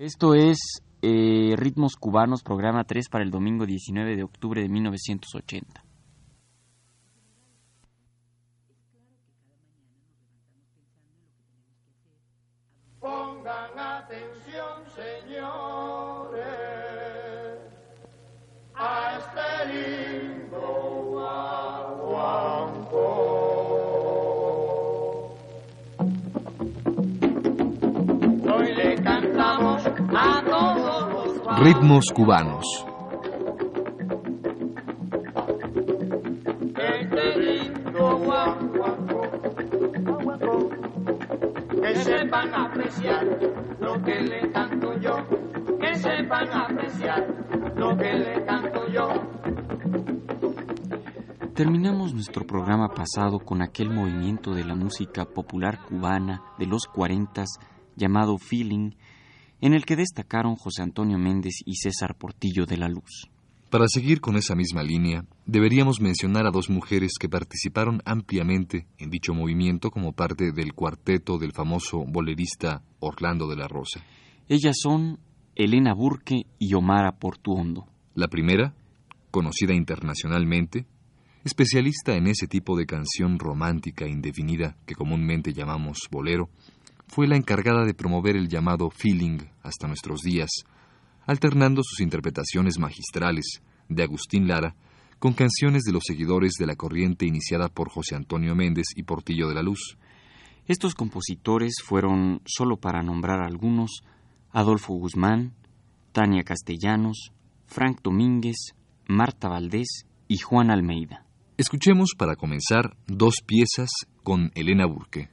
Esto es eh, Ritmos Cubanos, programa 3 para el domingo 19 de octubre de 1980. Ritmos cubanos. Lindo guaguancó. Que sepan apreciar lo que le canto yo. Que sepan apreciar lo que le canto yo. Terminamos nuestro programa pasado con aquel movimiento de la música popular cubana de los 40 llamado Feeling, en el que destacaron José Antonio Méndez y César Portillo de la Luz. Para seguir con esa misma línea, deberíamos mencionar a dos mujeres que participaron ampliamente en dicho movimiento como parte del cuarteto del famoso bolerista Orlando de la Rosa. Ellas son Elena Burke y Omara Portuondo. La primera, conocida internacionalmente, especialista en ese tipo de canción romántica indefinida que comúnmente llamamos bolero, fue la encargada de promover el llamado feeling hasta nuestros días, alternando sus interpretaciones magistrales de Agustín Lara con canciones de los seguidores de la corriente iniciada por José Antonio Méndez y Portillo de la Luz. Estos compositores fueron, solo para nombrar algunos, Adolfo Guzmán, Tania Castellanos, Frank Domínguez, Marta Valdés y Juan Almeida. Escuchemos para comenzar dos piezas con Elena Burke.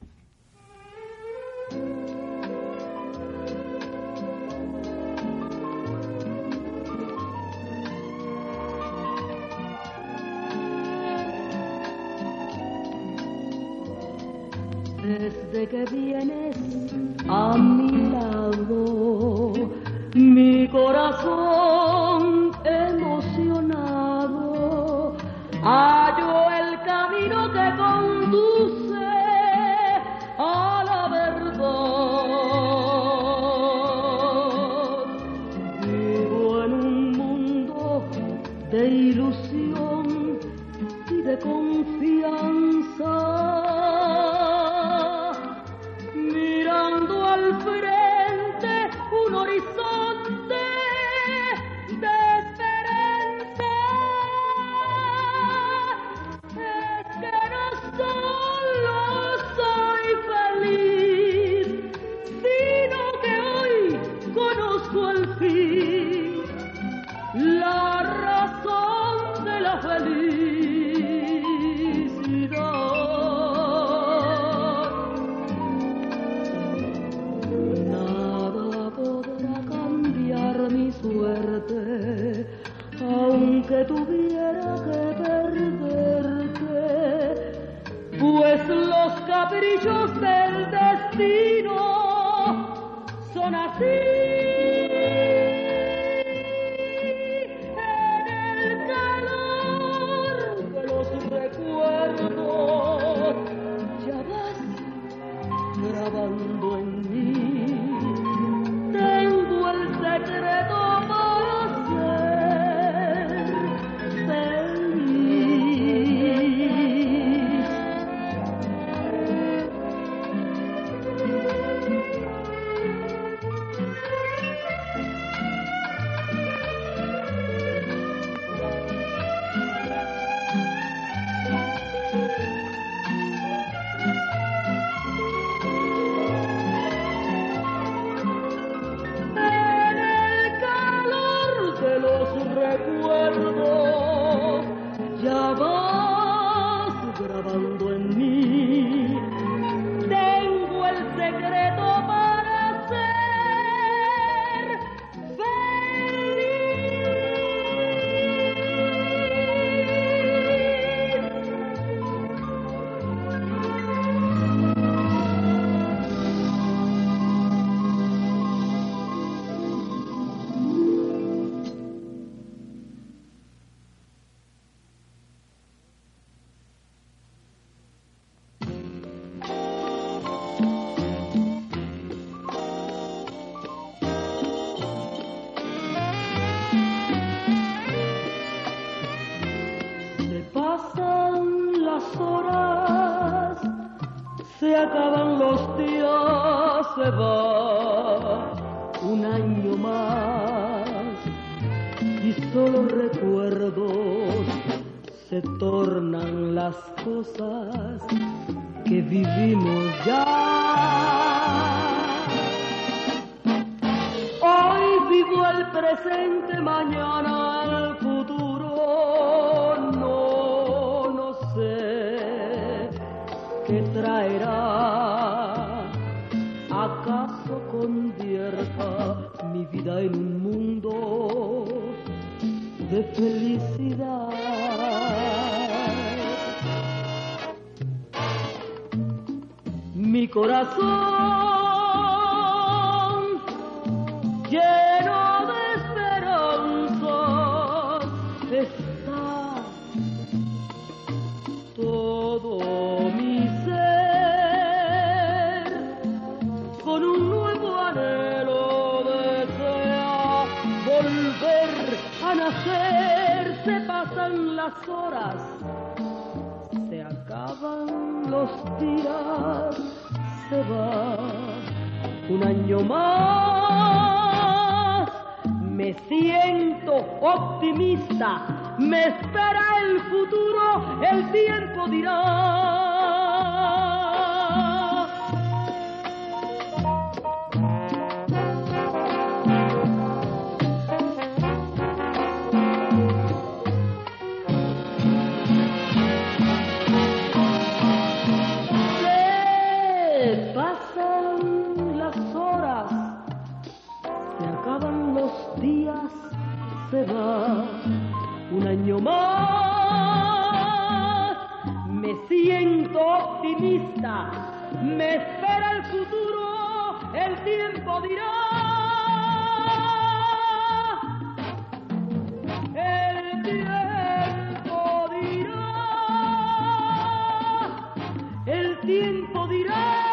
Que vienes a mi lado, mi corazón emocionado se tornan las cosas que vivimos ya. Hoy vivo el presente, mañana el futuro. No, no sé qué traerá. ¿Acaso convierta mi vida en un de felicidad? Mi corazón se va un año más. Me siento optimista, me espera el futuro, el tiempo dirá. Año más. Me siento optimista, me espera el futuro, el tiempo dirá. El tiempo dirá. El tiempo dirá.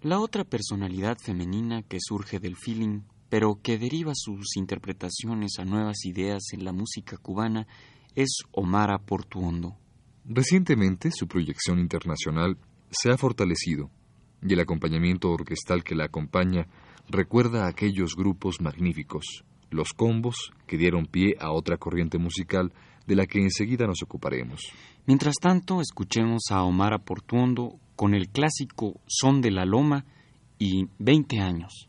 La otra personalidad femenina que surge del feeling, pero que deriva sus interpretaciones a nuevas ideas en la música cubana, es Omara Portuondo. Recientemente su proyección internacional se ha fortalecido y el acompañamiento orquestal que la acompaña recuerda a aquellos grupos magníficos, los combos que dieron pie a otra corriente musical de la que enseguida nos ocuparemos. Mientras tanto, escuchemos a Omara Portuondo con el clásico Son de la Loma y 20 años.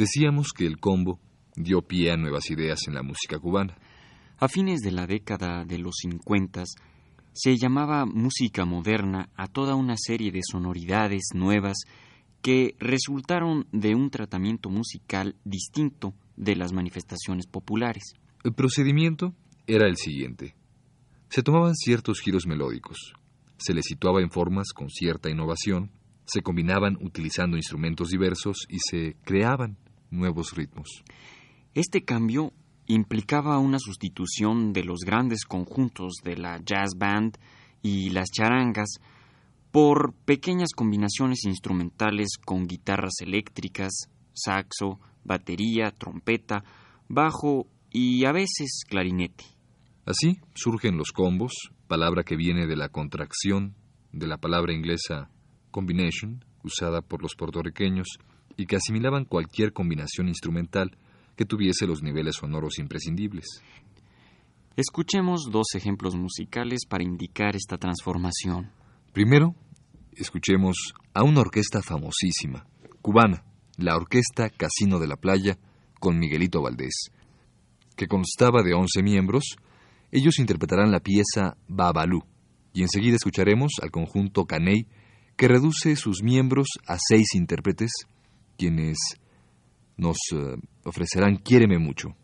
Decíamos que el combo dio pie a nuevas ideas en la música cubana. A fines de la década de los 50 se llamaba música moderna a toda una serie de sonoridades nuevas que resultaron de un tratamiento musical distinto de las manifestaciones populares. El procedimiento era el siguiente. Se tomaban ciertos giros melódicos, se les situaba en formas con cierta innovación, se combinaban utilizando instrumentos diversos y se creaban nuevos ritmos. Este cambio implicaba una sustitución de los grandes conjuntos de la jazz band y las charangas por pequeñas combinaciones instrumentales con guitarras eléctricas, saxo, batería, trompeta, bajo y a veces clarinete. Así surgen los combos, palabra que viene de la contracción de la palabra inglesa combination, usada por los puertorriqueños, y que asimilaban cualquier combinación instrumental que tuviese los niveles sonoros imprescindibles. Escuchemos dos ejemplos musicales para indicar esta transformación. Primero, escuchemos a una orquesta famosísima, cubana, la Orquesta Casino de la Playa, con Miguelito Valdés, que constaba de 11 miembros. Ellos interpretarán la pieza Babalú, y enseguida escucharemos al conjunto Caney, que reduce sus miembros a seis intérpretes, quienes nos eh, ofrecerán Quiéreme mucho.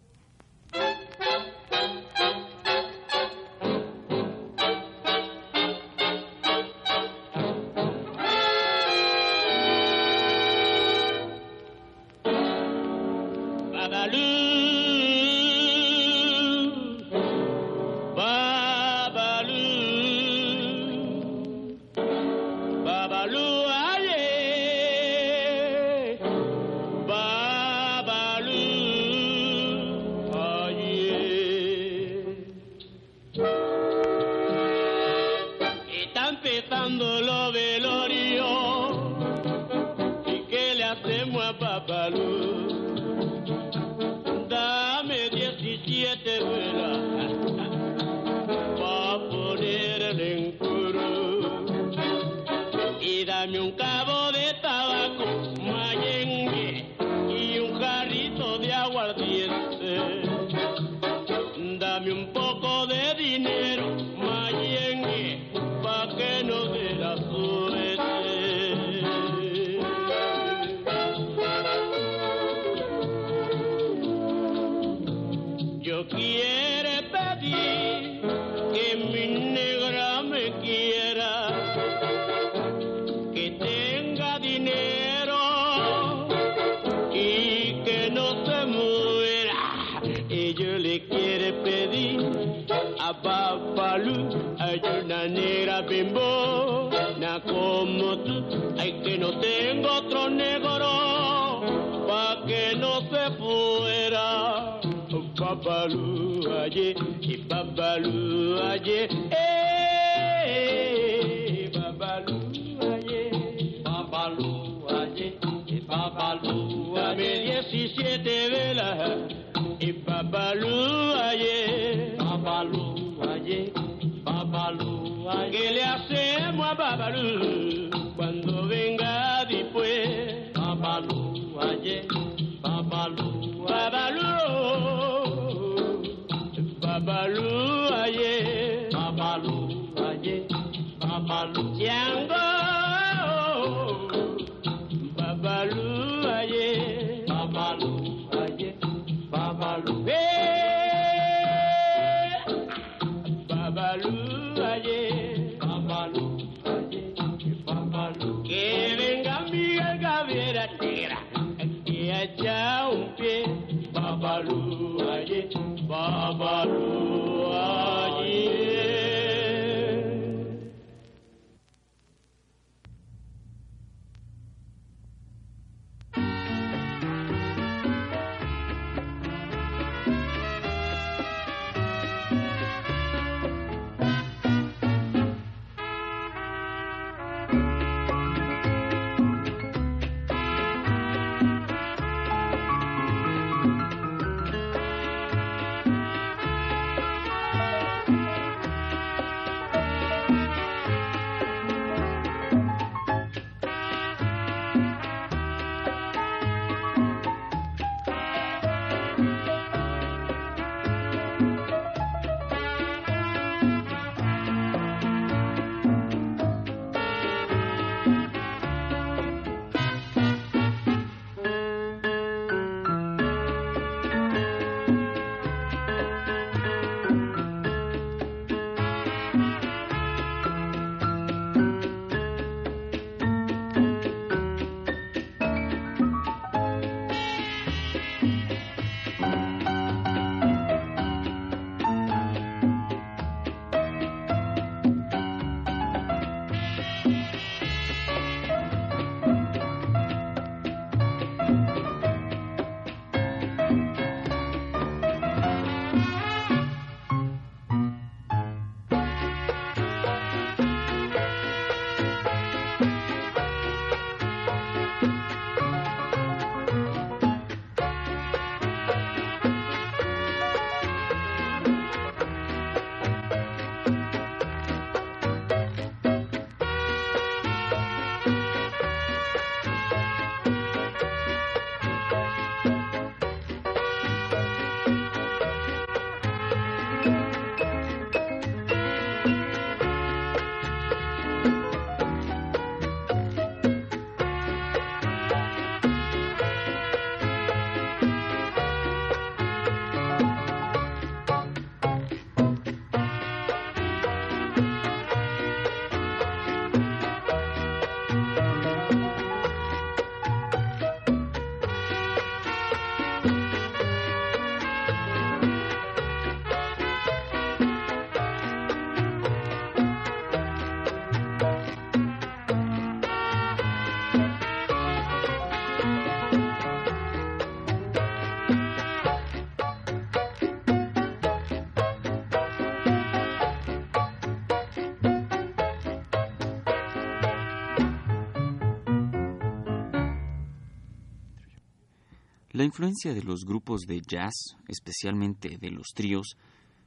La influencia de los grupos de jazz, especialmente de los tríos,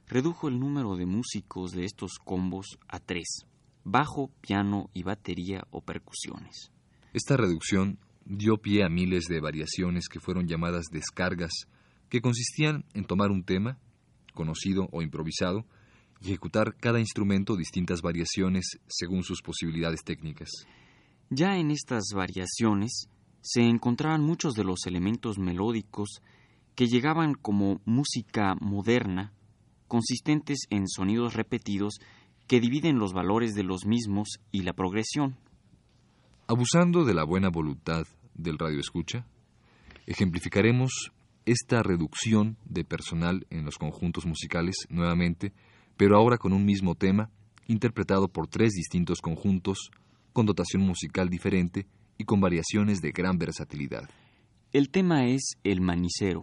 redujo el número de músicos de estos combos a tres, bajo, piano y batería o percusiones. Esta reducción dio pie a miles de variaciones que fueron llamadas descargas, que consistían en tomar un tema, conocido o improvisado, y ejecutar cada instrumento distintas variaciones según sus posibilidades técnicas. Ya en estas variaciones se encontraban muchos de los elementos melódicos que llegaban como música moderna, consistentes en sonidos repetidos que dividen los valores de los mismos y la progresión. Abusando de la buena voluntad del radioescucha, ejemplificaremos esta reducción de personal en los conjuntos musicales nuevamente, pero ahora con un mismo tema, interpretado por tres distintos conjuntos, con dotación musical diferente y con variaciones de gran versatilidad. El tema es El Manicero,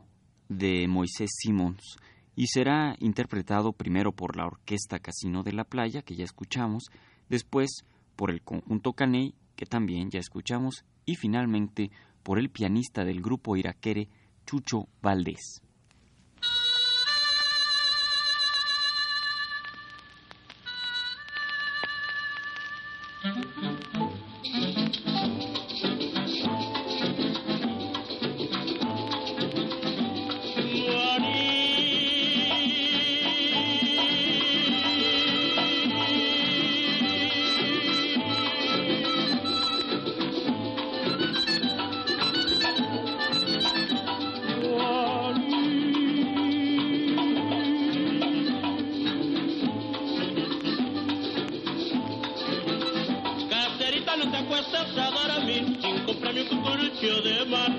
de Moisés Simons, y será interpretado primero por la Orquesta Casino de la Playa, que ya escuchamos, después por el conjunto Caney, que también ya escuchamos, y finalmente por el pianista del grupo iraquere Chucho Valdés. Cucurucho de maní.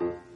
Bye.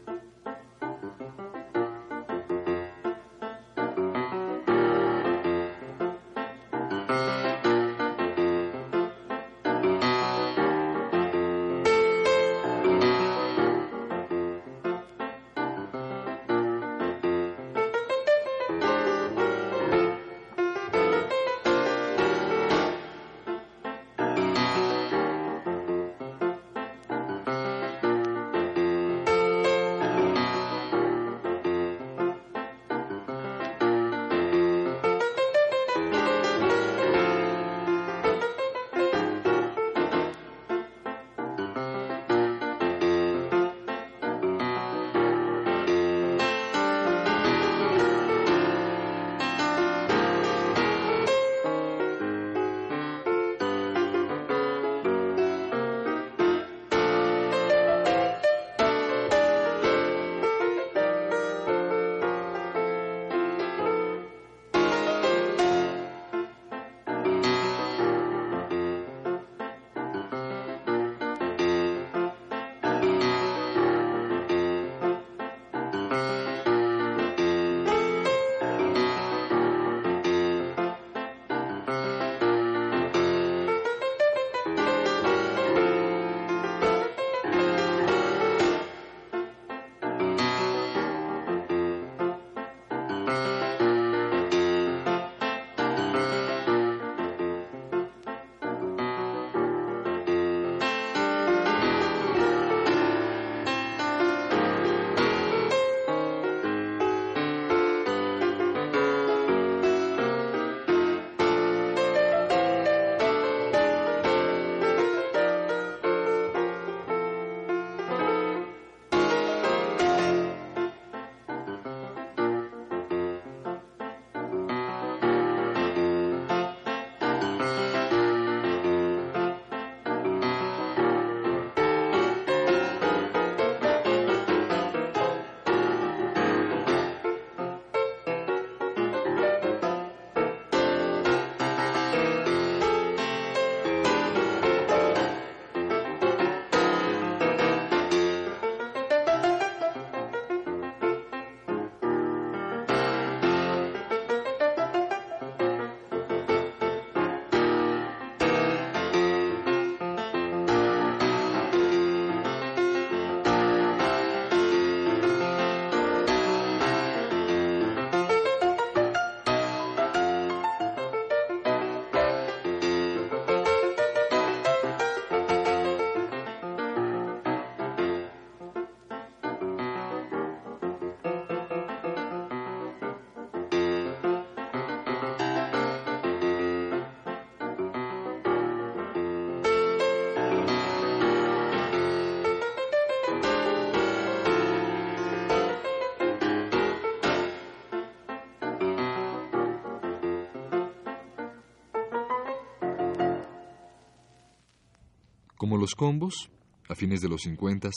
Como los combos, a fines de los 50,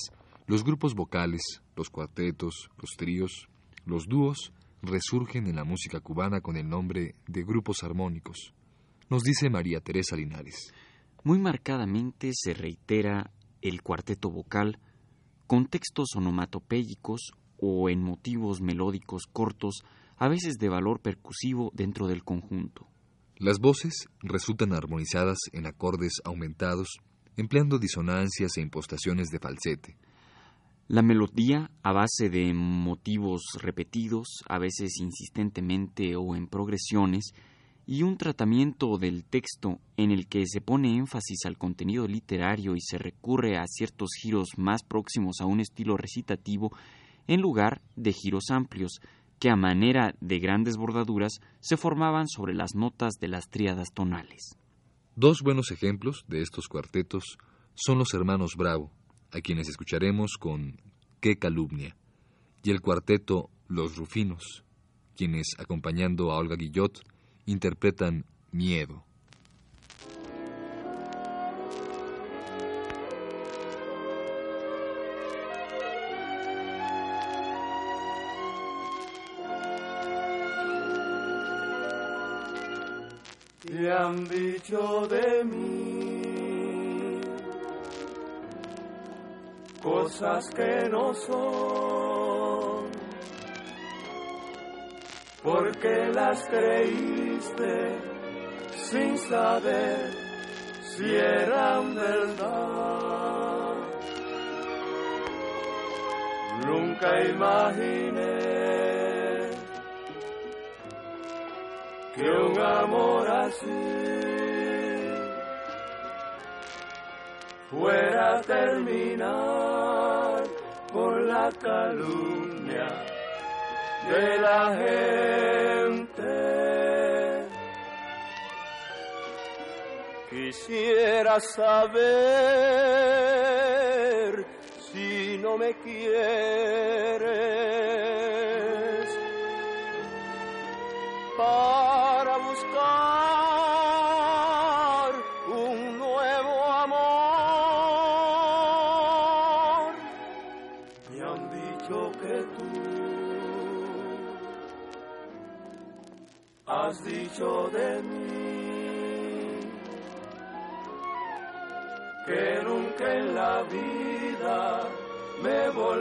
los grupos vocales, los cuartetos, los tríos, los dúos resurgen en la música cubana con el nombre de grupos armónicos, nos dice María Teresa Linares. Muy marcadamente se reitera el cuarteto vocal con textos onomatopéyicos o en motivos melódicos cortos, a veces de valor percusivo dentro del conjunto. Las voces resultan armonizadas en acordes aumentados, empleando disonancias e impostaciones de falsete. La melodía, a base de motivos repetidos, a veces insistentemente o en progresiones, y un tratamiento del texto en el que se pone énfasis al contenido literario y se recurre a ciertos giros más próximos a un estilo recitativo en lugar de giros amplios, que a manera de grandes bordaduras se formaban sobre las notas de las tríadas tonales. Dos buenos ejemplos de estos cuartetos son los hermanos Bravo, a quienes escucharemos con Qué calumnia, y el cuarteto Los Rufinos, quienes, acompañando a Olga Guillot, interpretan Miedo. Han dicho de mí cosas que no son, porque las creíste sin saber si eran verdad. Nunca imaginé que un amor así fuera a terminar por la calumnia de la gente. Quisiera saber si no me quieres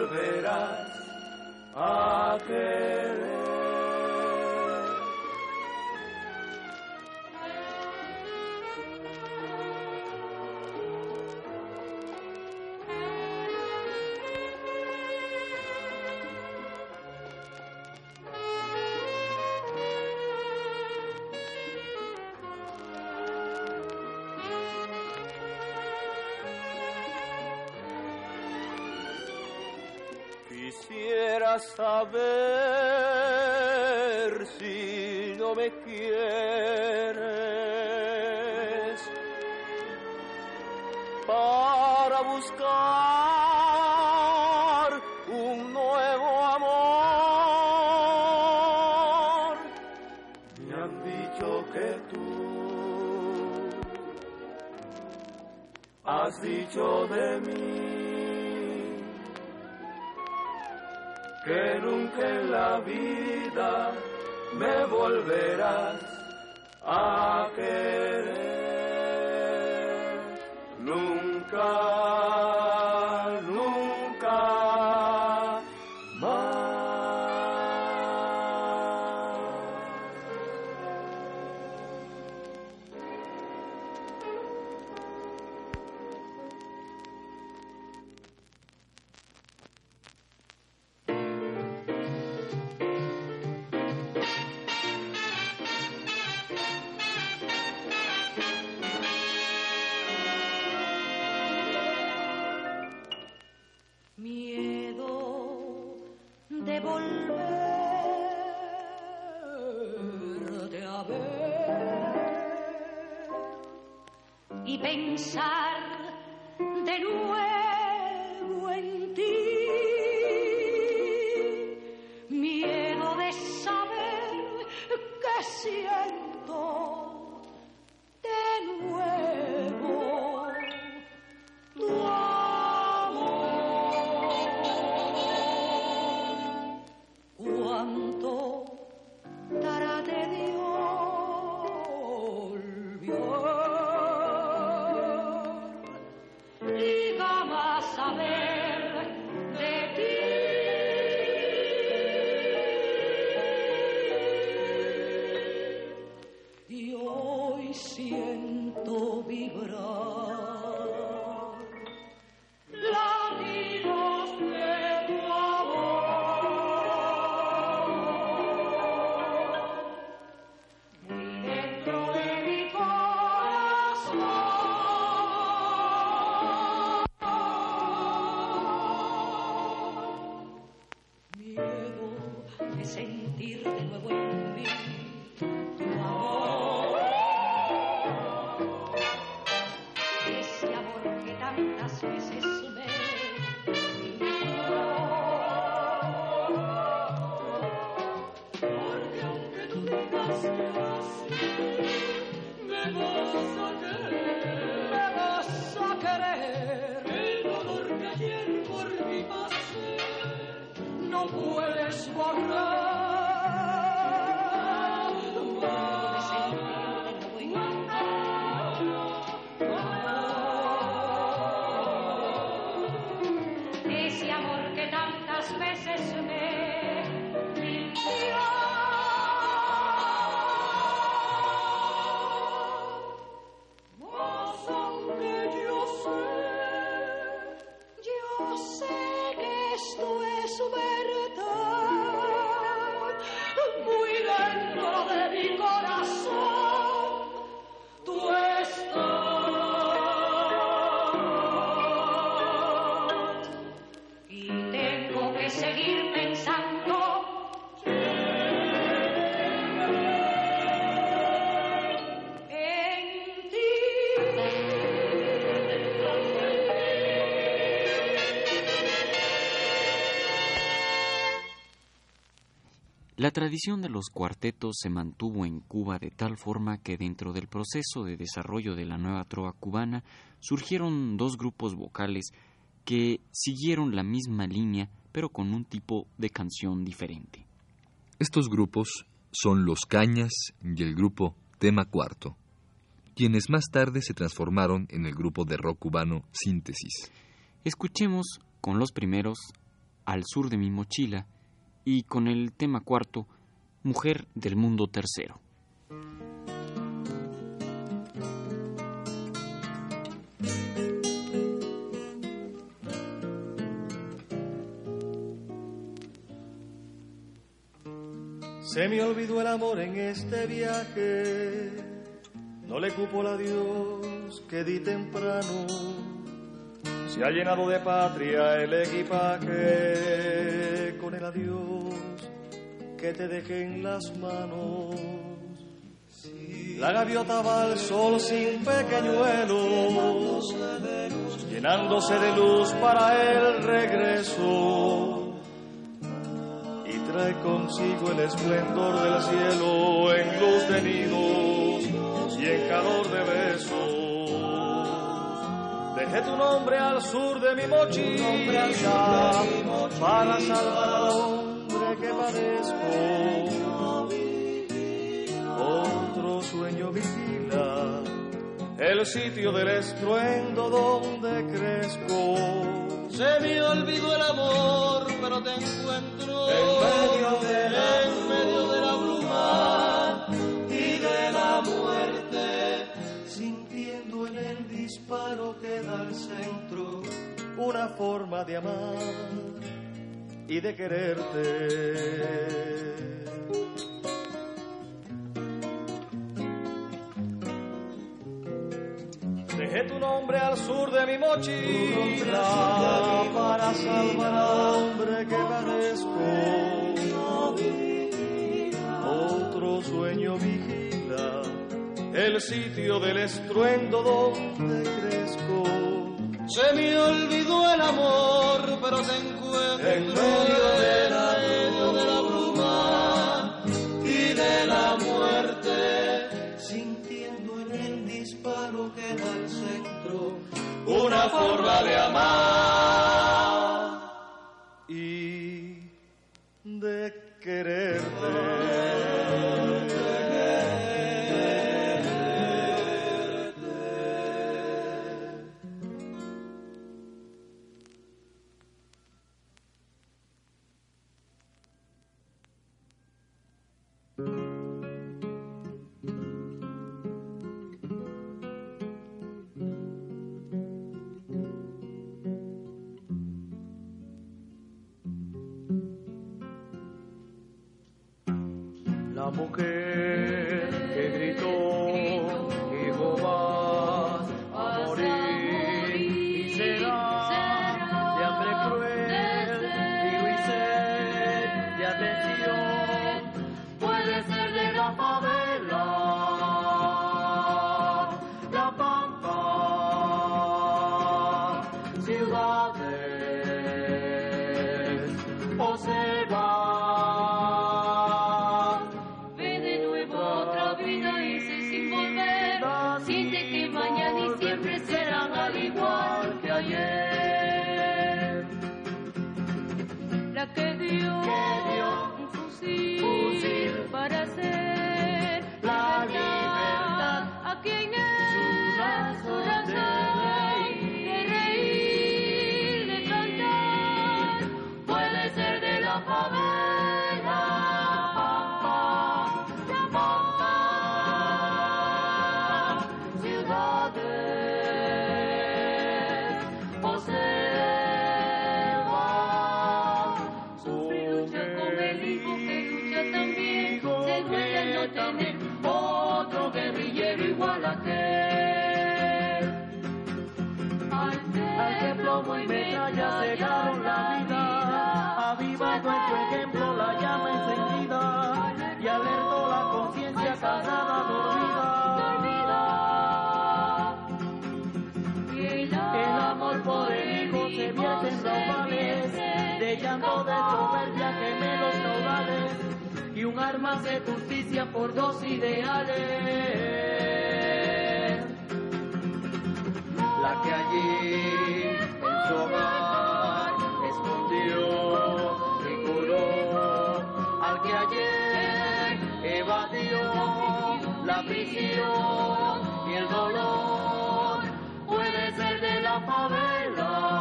volverás a querer. Saber si no me quieres para buscar un nuevo amor. Me han dicho que tú has dicho de mí que nunca en la vida me volverás a querer. hoy siento vibrar. La tradición de los cuartetos se mantuvo en Cuba de tal forma que dentro del proceso de desarrollo de la nueva trova cubana surgieron dos grupos vocales que siguieron la misma línea pero con un tipo de canción diferente. Estos grupos son Los Cañas y el grupo Tema Cuarto, quienes más tarde se transformaron en el grupo de rock cubano Síntesis. Escuchemos con los primeros Al sur de mi mochila y con el tema cuarto Mujer del mundo tercero. Se me olvidó el amor en este viaje, no le cupo la Dios que di temprano. Se ha llenado de patria el equipaje con el adiós que te dejé en las manos. La gaviota va al sol sin pequeñuelos, llenándose de luz para el regreso y trae consigo el esplendor del cielo en luz de nidos y en calor de besos. Dejé tu nombre al sur de mi mochila para salvar al hombre que padezco. Otro sueño vigila el sitio del estruendo donde crezco. Se me olvidó el amor, pero te encuentro En medio de disparo que da al centro una forma de amar y de quererte. Dejé tu nombre al sur de mi mochila para salvar al hombre que padezco. Otro sueño vigila el sitio del estruendo donde crezco. Se me olvidó el amor, pero te encuentro En medio de la de la bruma y de la muerte, sintiendo en el disparo que da al centro una forma de amar y de quererte. La de llanto de soberbia quemé los caudales y un arma de justicia por dos ideales. La que allí en su hogar escondió y curó al que ayer evadió la prisión y el dolor puede ser de la favela.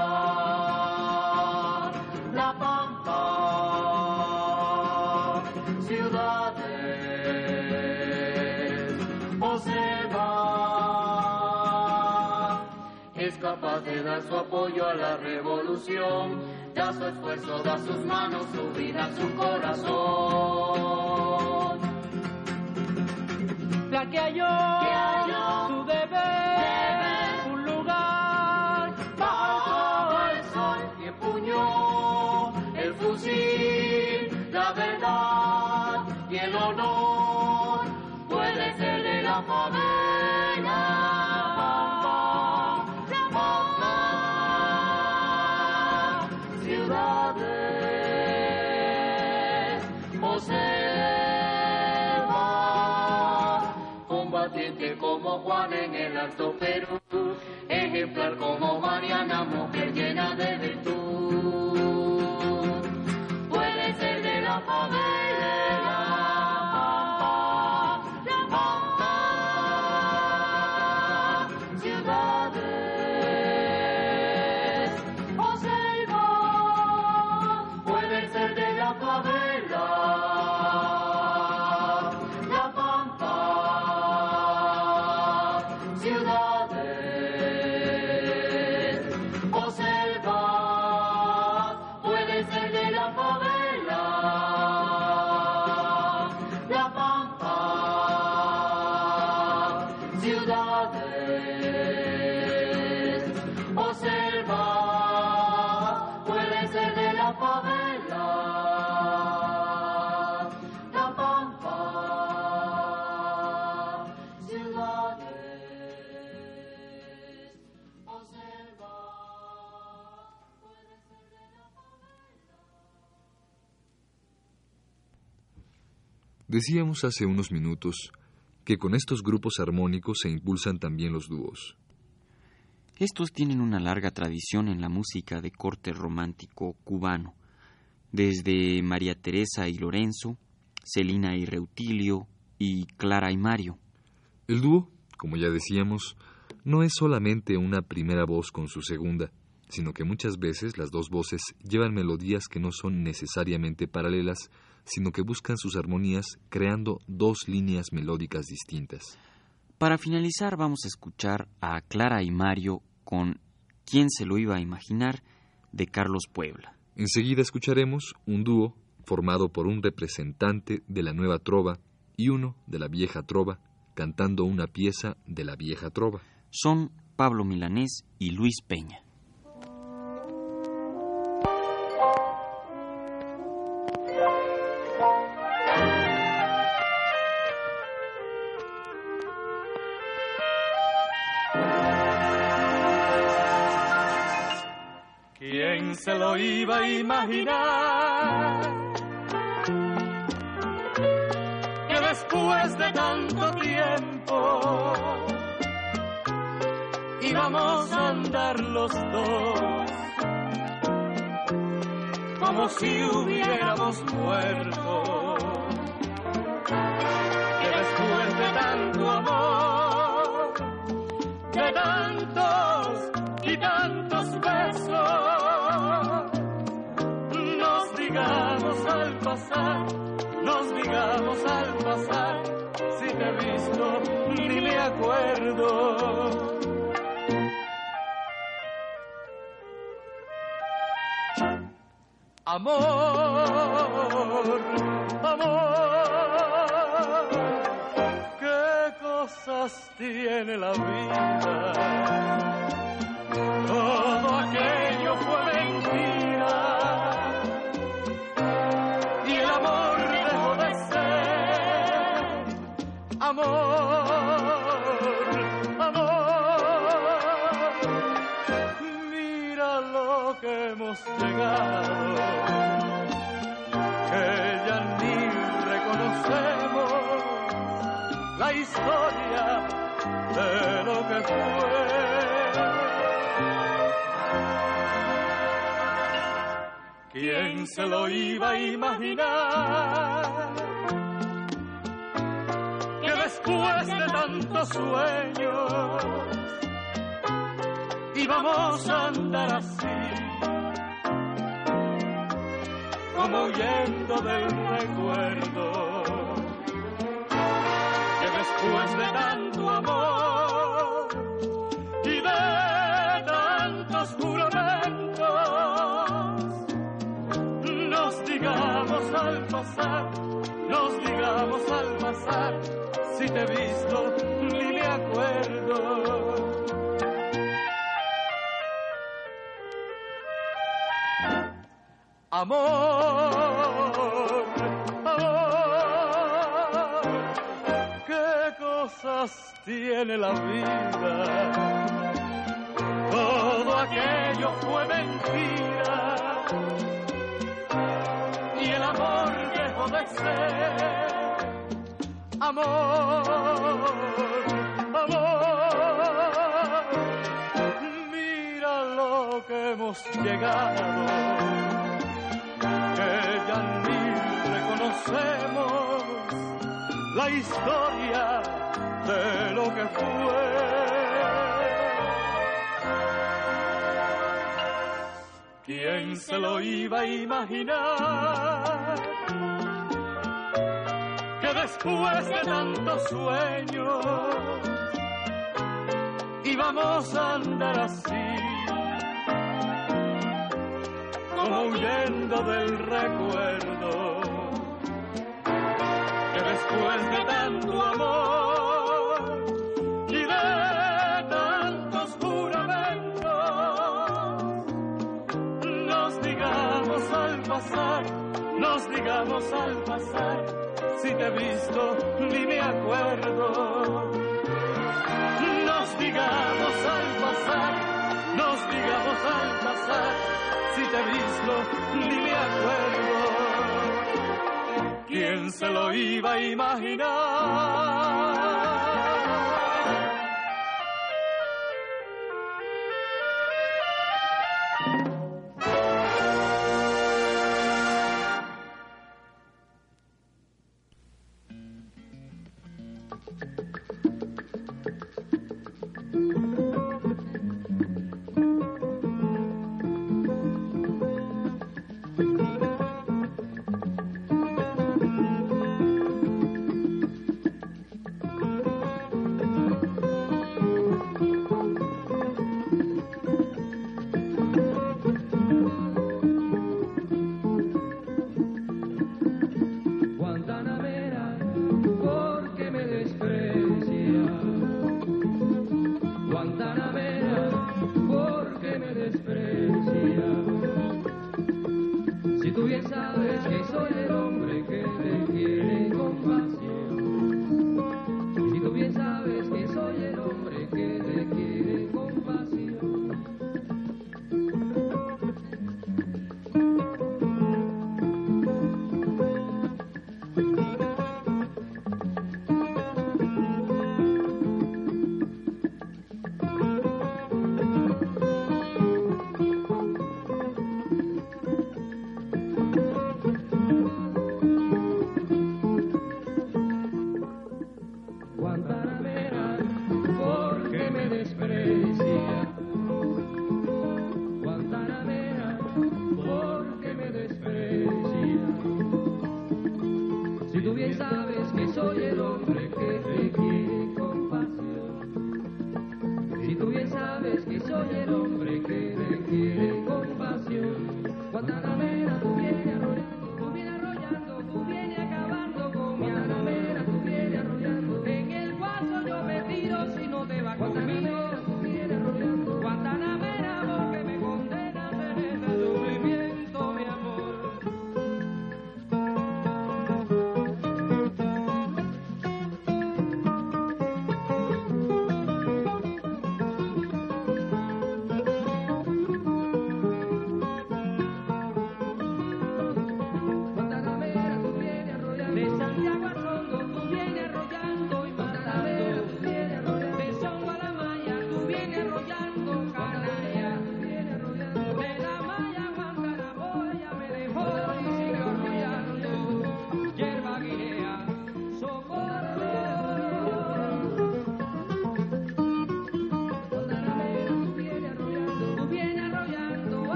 Capaz de dar su apoyo a la revolución, da su esfuerzo, da sus manos, su vida, su corazón. La que halló, su deber, un lugar bajo el sol y empuñó el fusil, la verdad y el honor puede ser de la Juan en el Alto Perú, ejemplar como Mariana, mujer llena de virtud, ciudades, observa, puede ser de la favela. La Pampa, ciudades, observa, puede ser de la Decíamos hace unos minutos que con estos grupos armónicos se impulsan también los dúos. Estos tienen una larga tradición en la música de corte romántico cubano, desde María Teresa y Lorenzo, Celina y Reutilio y Clara y Mario. El dúo, como ya decíamos, no es solamente una primera voz con su segunda, sino que muchas veces las dos voces llevan melodías que no son necesariamente paralelas, sino que buscan sus armonías creando dos líneas melódicas distintas. Para finalizar vamos a escuchar a Clara y Mario con ¿Quién se lo iba a imaginar? de Carlos Puebla. Enseguida escucharemos un dúo formado por un representante de la nueva trova y uno de la vieja trova, cantando una pieza de la vieja trova. Son Pablo Milanés y Luis Peña. Iba a imaginar? Que después de tanto tiempo íbamos a andar los dos como si hubiéramos muerto. Que después de tanto amor, de tantos Amor, amor, qué cosas tiene la vida. Todo aquello fue mentira y el amor dejó de ser amor. Llegado, que ya ni reconocemos la historia de lo que fue. ¿Quién se lo iba a imaginar? Que después de tantos sueños íbamos a andar así, como huyendo del recuerdo. Que después de tanto amor y de tantos juramentos, nos digamos al pasar, nos digamos al pasar, si te he visto Amor, amor, qué cosas tiene la vida. Todo aquello fue mentira y el amor dejó de ser. Amor, amor, mira lo que hemos llegado, ni reconocemos la historia de lo que fue. ¿Quién se lo iba a imaginar? Que después de tantos sueños íbamos a andar así, como huyendo del recuerdo. Que después de tanto amor y de tantos juramentos, nos digamos al pasar, nos digamos al pasar, si te he visto ni me acuerdo. Iba a imaginar? desprecia.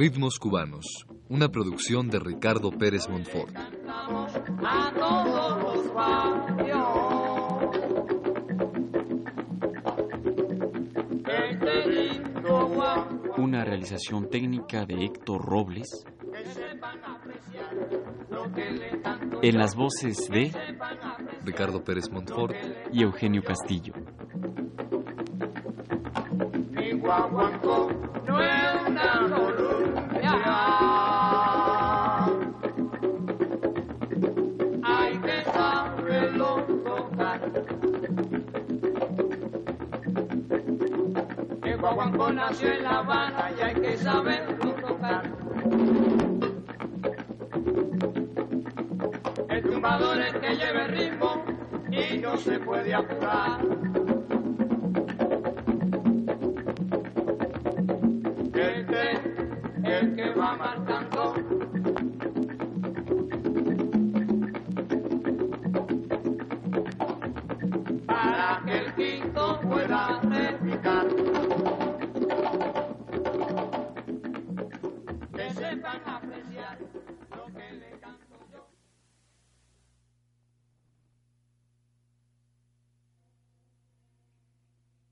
Ritmos Cubanos, una producción de Ricardo Pérez Montfort. Una realización técnica de Héctor Robles, en las voces de Ricardo Pérez Montfort y Eugenio Castillo. summer